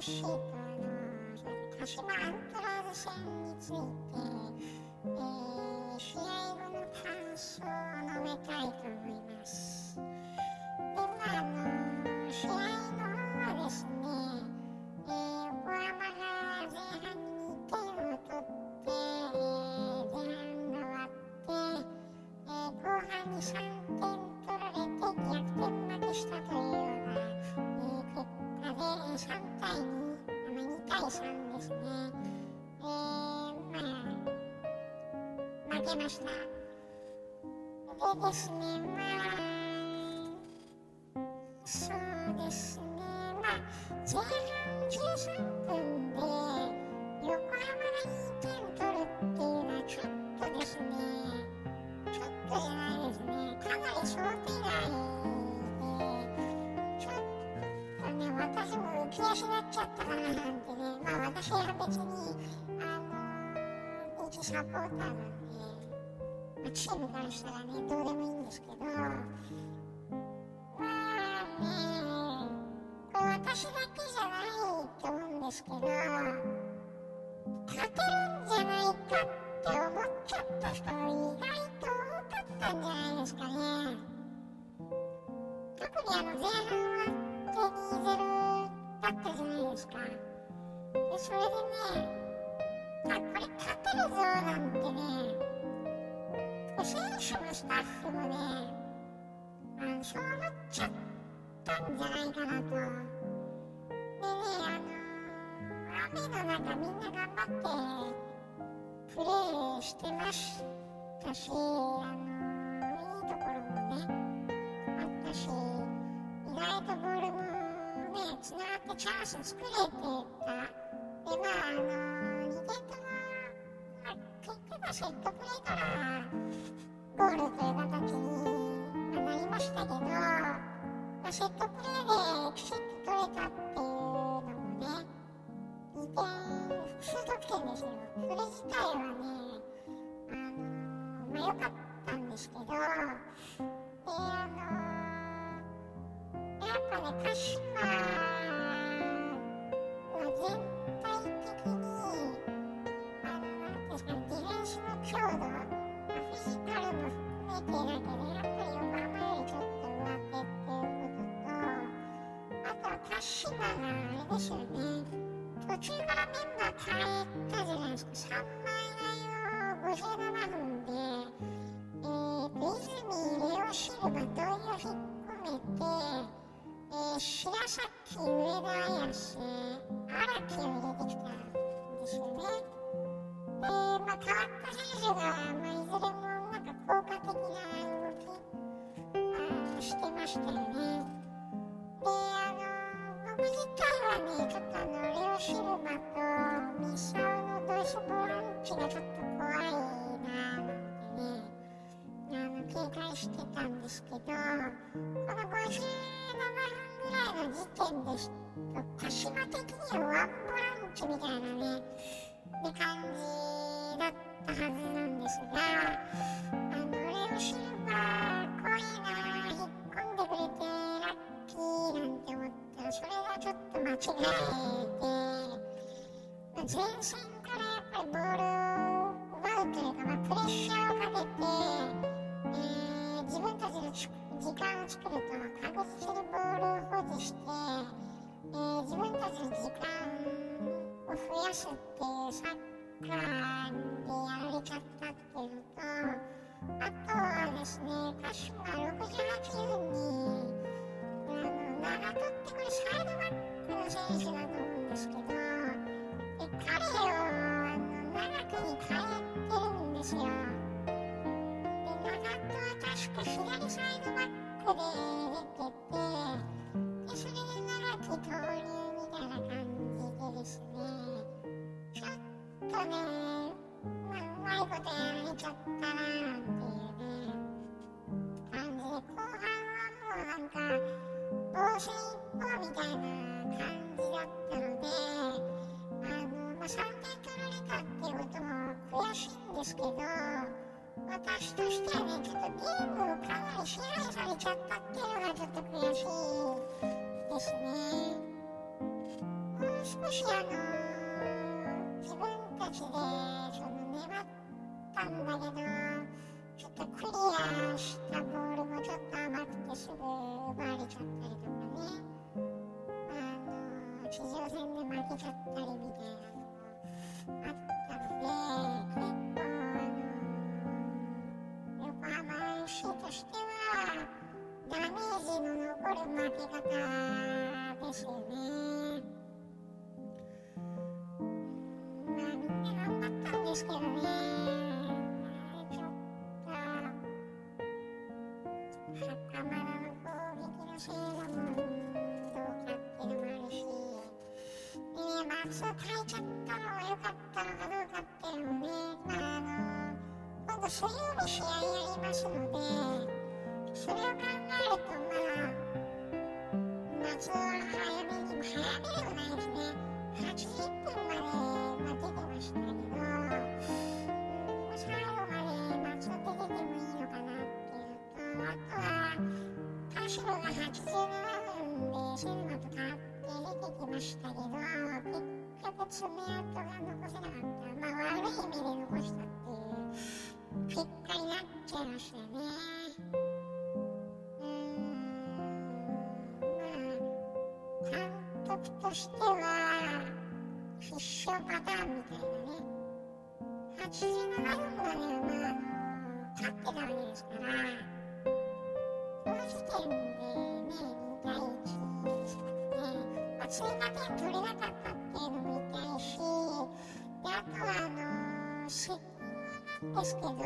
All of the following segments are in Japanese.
シートの鹿島アントラーズ戦について、2対3ですね。えー、まあ負けました。でですね、ま私も浮き足立っちゃったかななんてね、まあ私は別に、あの、一サポーターなんで、チームからしたらねどうでもいいんですけどまあねこれ私だけじゃないと思うんですけど勝てるんじゃないかって思っちゃった人も意外と多かったんじゃないですかね。特にあの前半は2-0だったじゃないですかでそれでねあこれ勝てるぞなんてね選手もスタッフもね、あのそう思っちゃったんじゃないかなと。でね、あの雨の中みんな頑張ってプレーしてましたし、あのいいところもね、つながってチャンスを作れてた。で、まあ、あの2点とも、まあ、結局セットプレーからゴールという形になりましたけど、まあ、セットプレーできちっと取れたっていうのもね、2点、複数得点ですよ。それ自体はね、あのー、まあ、良かったんですけど、で、あのー、やっぱね、鹿島は全体的に、あの、なんていうんですかね、ディフェンスの強度、も含めてだけどやっぱり横浜よりちょっと上手っていうこととあとは鹿島があれですよね途中からメンバー変えたじゃないですか。3枚替えを57崎上田綾瀬荒木を入れてきたんですよねで、まあ、変わった選手が、まあ、いずれもなんか効果的な動きあしてましたよね。で、あの、僕自体はね、ちょっとあの、レオシルバとミサオのドイツボランチがちょっと怖いなぁなんてね、あの、警戒してたんですけど、この57分ぐらいの時点で、鹿島的にはワンボランチみたいなね、で感じだったはずなんですが、シルバー濃いな引っ込んでくれてラッキーなんて思ったらそれがちょっと間違えて前線からやっぱりボールを奪うというか、まあ、プレッシャーをかけて、えー、自分たちの時間を作ると確実にボールを保持して、えー、自分たちの時間を増やすっていうサッカーでやられちゃったっていうのとあとはですね、鹿島68分に、あの、長取ってくるサイドバックの選手だと思うんですけど、彼を、あの、長くに変えてるんですよ。確か左サイドバックで出てて、で、それで長き投入みたいな感じでですね、ちょっとね、まあ、うまいことやられちゃったなぁしあの自分たちでその粘ったんだけどちょっとクリアしたボールもちょっと甘くてすぐ奪われちゃったりとかねあの地上戦で負けちゃったりみたいなのもあったので結構あの横浜 FC としてはダメージの残る負け方ですけどね。ちょっと袴田の攻撃の精度もどうかっていうのもあるし、でね、松を変えちゃったのが良かったのかどうかっていうのもね、まああの、今度水曜日試合やりますので、それを考えるとまあ、松尾は早めにも早めではないですね。でセルマと変わって出てきましたけど、結局爪痕が残せなかった。まあ悪い意味で残したっていう結果になっちゃいましたね。うーん、まあ、監督としては、必勝パターンみたいなね。87分までは、まあ、勝ってたわけですから、その時点でね、2対1ですからね、まあ、追加点取れなかったっていうのも痛いし、で、あとは、あの、施工なんですけど、マ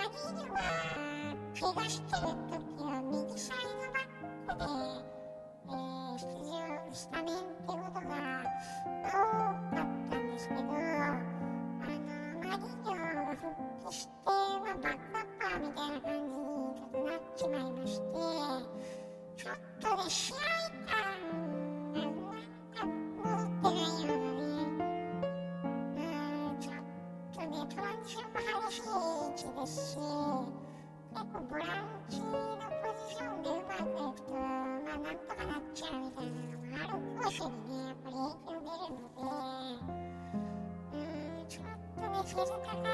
ギーニョが怪我してる時は右サイドバックで、えー、出場スタメンってことが多かったんですけど、あの、マギーニョが復帰して、まあ、バックアッパーみたいな感じにちょっとなっちまいまして、ちょっとね、試合感がなんか戻ってないようなね、うん、ちょっとね、トランジションも激しい位置ですし、結構ボランチのポジションでうまくいくと、まあなんとかなっちゃうみたいなのもある攻守にね、やっぱり影響出るので、うん、ちょっとね、フェルタ変え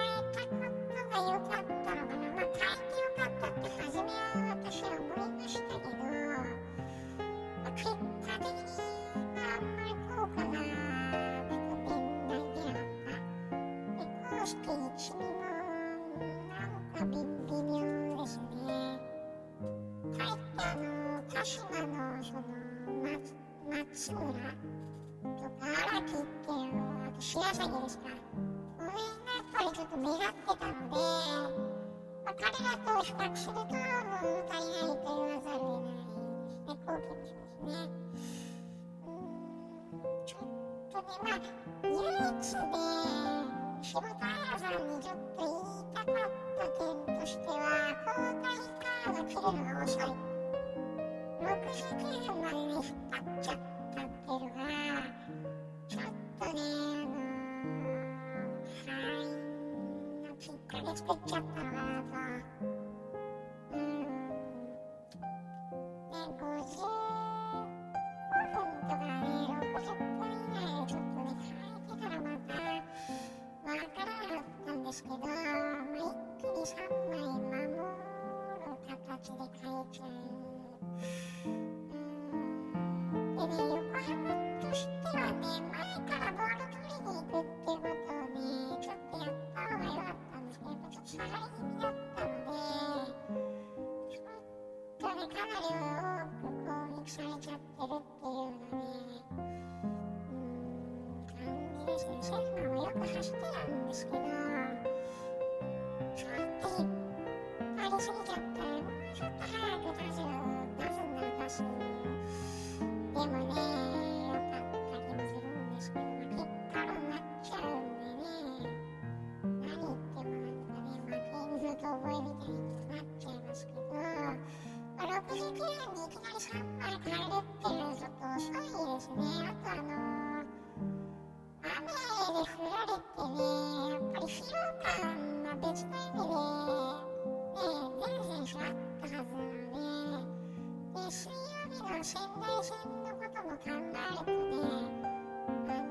鹿島のその、松松村とか荒木っていうのは、あと白崎ですか。この辺がやっぱりちょっと目立ってたので、まあ、彼らと比較すると、もう足りないと言わざるを得ないですね。後期もそうですね。うん、ちょっとね、まあ、唯一で、柴田彩さんにちょっと言いたかった点としては、交代カード切るのが遅い。69分までね、引っ張っちゃったっていうのが、ちょっとね、あのー、敗因のきっかけ作っちゃったのかなと。うん。ね、55分とかね、60分以内でちょっとね、変えてからまた、わからなかったんですけど、まあ、一気に3枚かなりの仙台戦のことも考えるとね、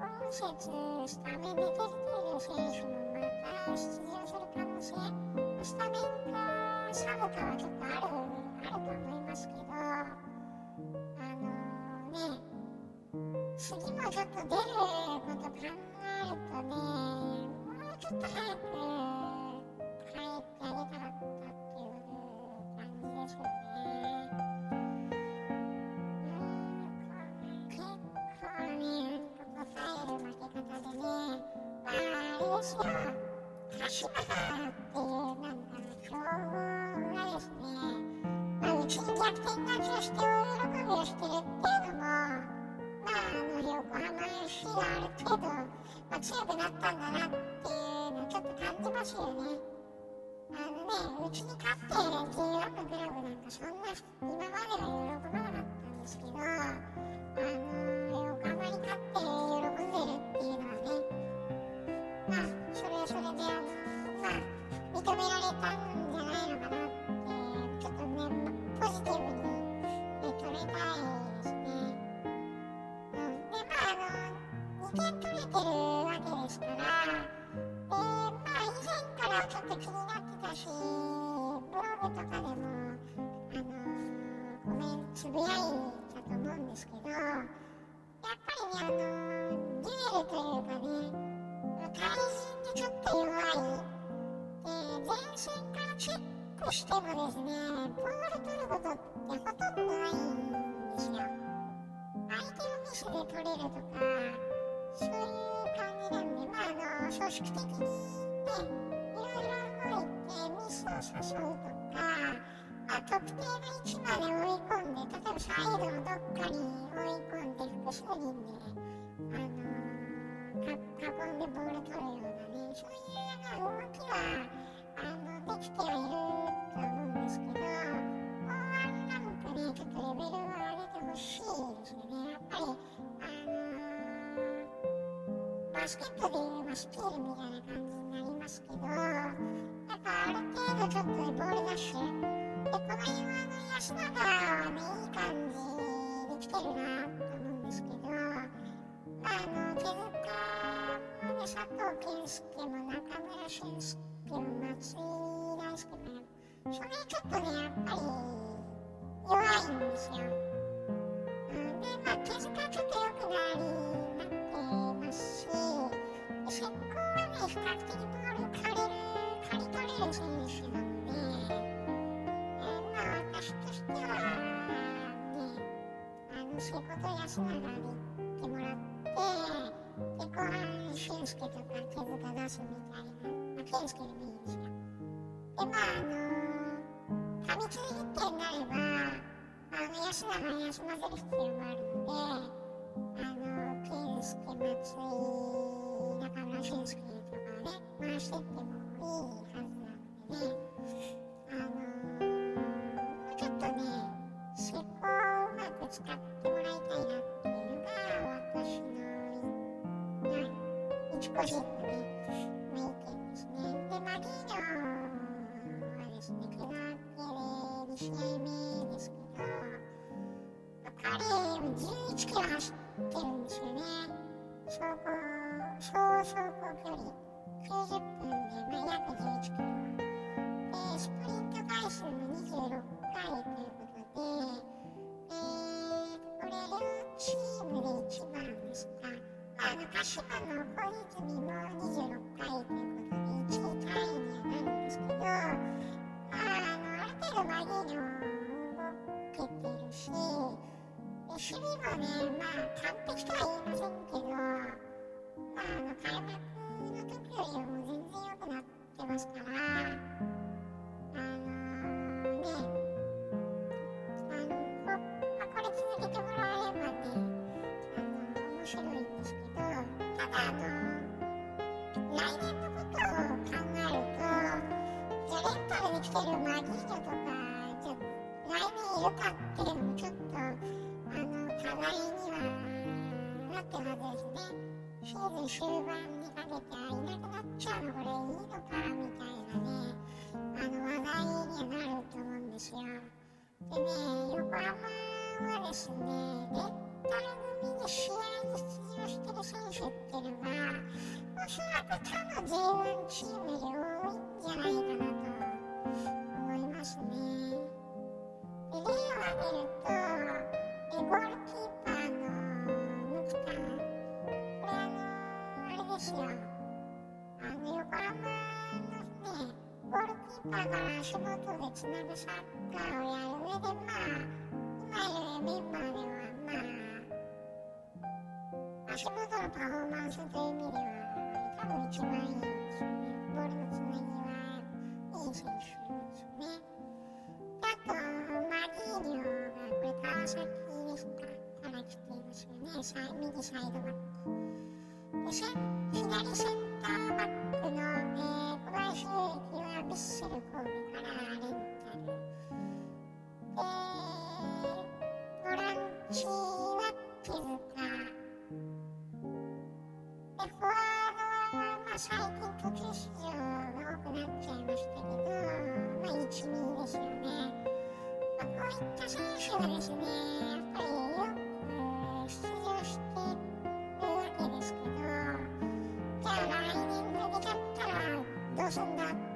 あの今節スタメンで出ている選手もまた出場する可能性、スタメンかサブかはちょっとある、あると思いますけど、あのね、次もちょっと出ること考えるとね、もうちょっと早くれですよ、鹿島っていうなんか強豪がですね、まあ、うちに逆転勝ちをして大喜びをしてるっていうのも、まあ、あの横浜 FC がある程度、まあ、強くなったんだなっていうのをちょっと感じますよね。あのね、うちに勝って J1 のクラブなんかそんな今までは喜ばなかったんですけど、あのつぶやいたと思うんですけど、やっぱりね、あの、デュエルというかね、対人でちょっと弱い、で、前線からチェックしてもですね、ボール取ることってほとんどないんですよ。相手のミスで取れるとか、そういう感じなんで、まあ、あの、組織的にね、いろいろ動いてミスを誘うとか、あ特定のバスケットでいう、まあ、スティールみたいな感じになりますけど、やっぱある程度ちょっとボールダッシュ。で、この辺はあの安永はね、いい感じできてるなと思うんですけど、まあ、あの、手塚もね、佐藤健介も中村俊介も松井大輔も、それちょっとね、やっぱり弱いんですよ。比較的ボール借りる、借り取れる選手なので、えーまあ、私としては、ね、あの、そういうことを安永に言ってもらって、で、後半、俊介とか手塚出すみたいな、まあ、健介でもいいですよ。で、まあ、あの過密日程になれば、あの、安永を休ませる必要もあるので、あの、健介、松井、中村俊介、回してってもいいはずなのでね、あのーちょっとね、思考をうまく使ってもらいたいなっていうのが、私の、い一個人のね、あの、鹿島の小泉も26回ということで、1位タイにはなるんですけど、まあ、あの、ある程度マギーニョ動けてるし、守備もね、まあ、完璧とは言いませんけど、まあ、あの、開幕の時よりも全然良くなってますから、あの、来年のことを考えると、じゃレンタルで来てるマギーニョとか、じゃ来年いるかっていうのもちょっと、あの、課題にはなってるはずですね。シーズン終盤にかけていなくなっちゃうのこれいいのかみたいなねあの話題にはなると思うんですよでね横浜はですねレンタル組に試合に出場してる選手っていうのがおそらく他の J1 チームより多いんじゃないかなと思いますねで例を挙げるとえゴールキーパーのムクタンこれあのあれですよあの横浜のねゴールキーパーから足元でつなぐサッカーをやる上でまあ今いるメンバーではまあ足元のパフォーマンスという意味では多分一番いいですねボールのつなぎはいい選手ですね。あとマリーニョがこれ川崎ですかから来ていますよね右サイドバック。で左センターバック。った選手がですね、やっぱりよく出場してるわけですけど、じゃあ来年負けちゃったらどうすんだ？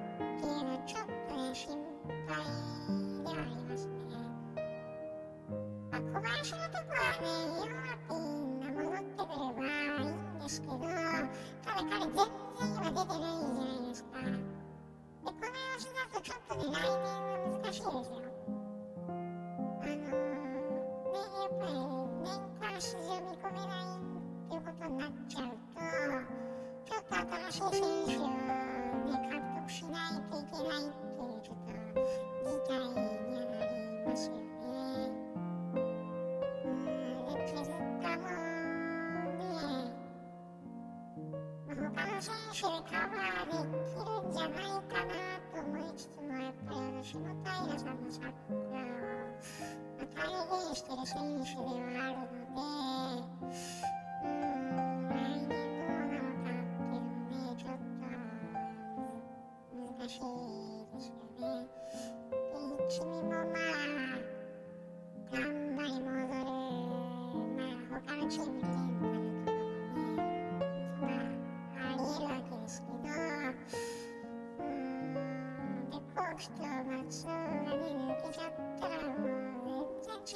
選手をね、獲得しないといけないっていう、ちょっと事態にはなりますよね。うん、で、手塚もね、まあ他の選手でカバーできるんじゃないかなと思いつつも、やっぱりあの下平さんのサッカーを、まあ、体現してる選手ではあるので、うん、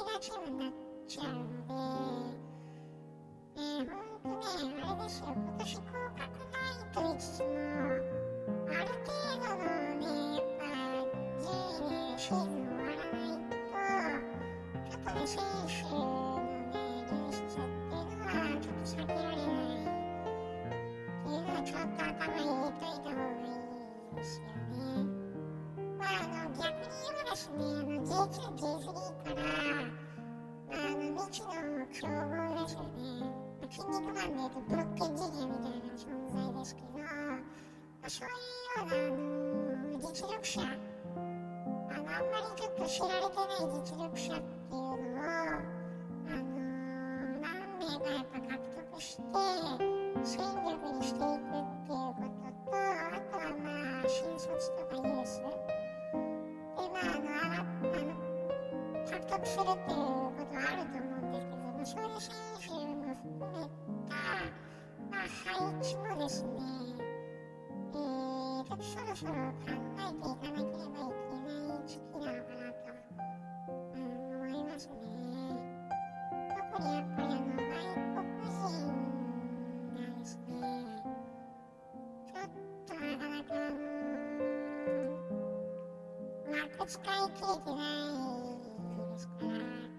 う全然違うチームになっちゃうので、ね、ほんとね、あれですよ、今年降格ないと言いつつも、ある程度のね、やっぱ、順位でシーズン終わらないと、ちょっとね、選手のね、流出っていうのは、ちょっと避けられないっていうのは、ちょっと頭に入れといた方がいいですよ。まあ、あの、逆に言えばですね、あの、J2、J3 から、まあ、あの、未知の強豪ですよね。まあ、筋肉マンで言うと、ブロッケンジニアみたいな存在ですけど、まあ、そういうような、あの、実力者、あの、あんまりちょっと知られてない実力者っていうのを、あの何名かやっぱ獲得して、戦力にして得するっていうことはあると思うんですけども、そういう選手も含めた、まあ、配置もですね、えー、ちょっとそろそろ考えていかなければいけない時期なのかなと、うん、思いますね。特にやっぱりあの、外国人がですね、ちょっとなかなか、あのー、枠使い切れてないですから、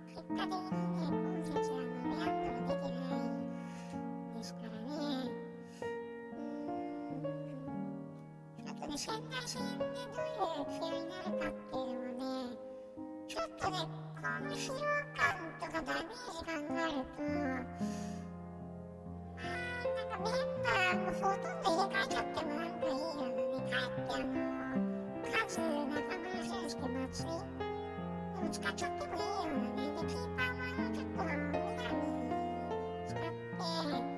結果的にね、今節あの、レアンドロ出てないですからね、うーん、ちょっとね、仙台戦でどういう気合になるかっていうのもね、ちょっとね、この疲労感とかダメージ考えると、まあ、なんかメンバーもほとんど入れ替えちゃってもなんかいいようなね、帰ってあの、カズ、中村俊輔、松井、でも使っちゃってもいいよね、で、キーパーもあの、ちょっと、南使って、ちょっと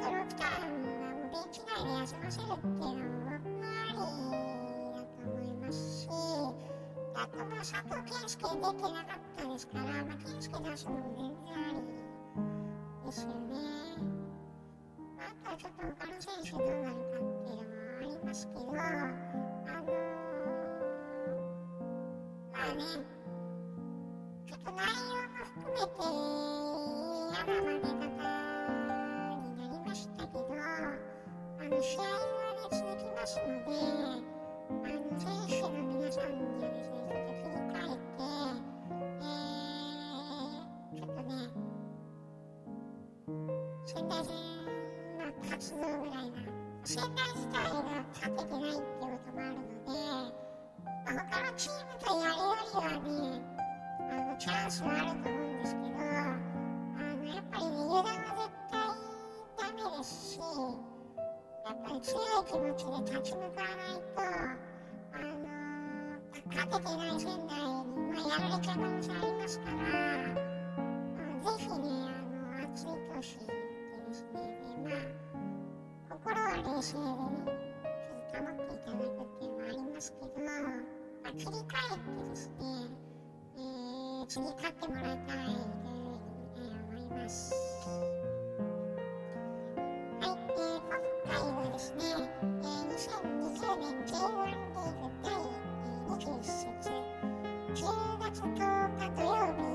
と6ターンはもうベンチ内で休ませるっていうのも僕はありだと思いますし、あとまあ佐藤健介出てなかったですから、まあ、健介出すのも全然ありですよね。まあとはちょっと他の選手どうなるかっていうのもありますけど、あのー、まあね、て嫌な負け方になりましたけど、あの試合はね、続きますので、あの選手の皆さんにはですね、ちょっと切り替えて、えー、ちょっとね、仙台戦の活動ぐらいな、仙台自体が勝ててないってこともあるので、まあ、他のチームとやるよりはね、あのチャンスはあると思う。ですけど、あのやっぱりね、油断は絶対ダメですし、やっぱり強い気持ちで立ち向かわないと、あの勝ててない仙台に、まあ、やられちゃう可能性ありますから、あのぜひね、あの熱い投手でですね、でまあ、心は冷静でね、ちょっと保っていただくっていうのもありますけど、まあ、切り替えてですね、えー、次勝ってもらいたいというふうに、えー思います。はい、えー、今回はですね、えー、2020年 J1 リーグ第えー21節、10月10日土曜日、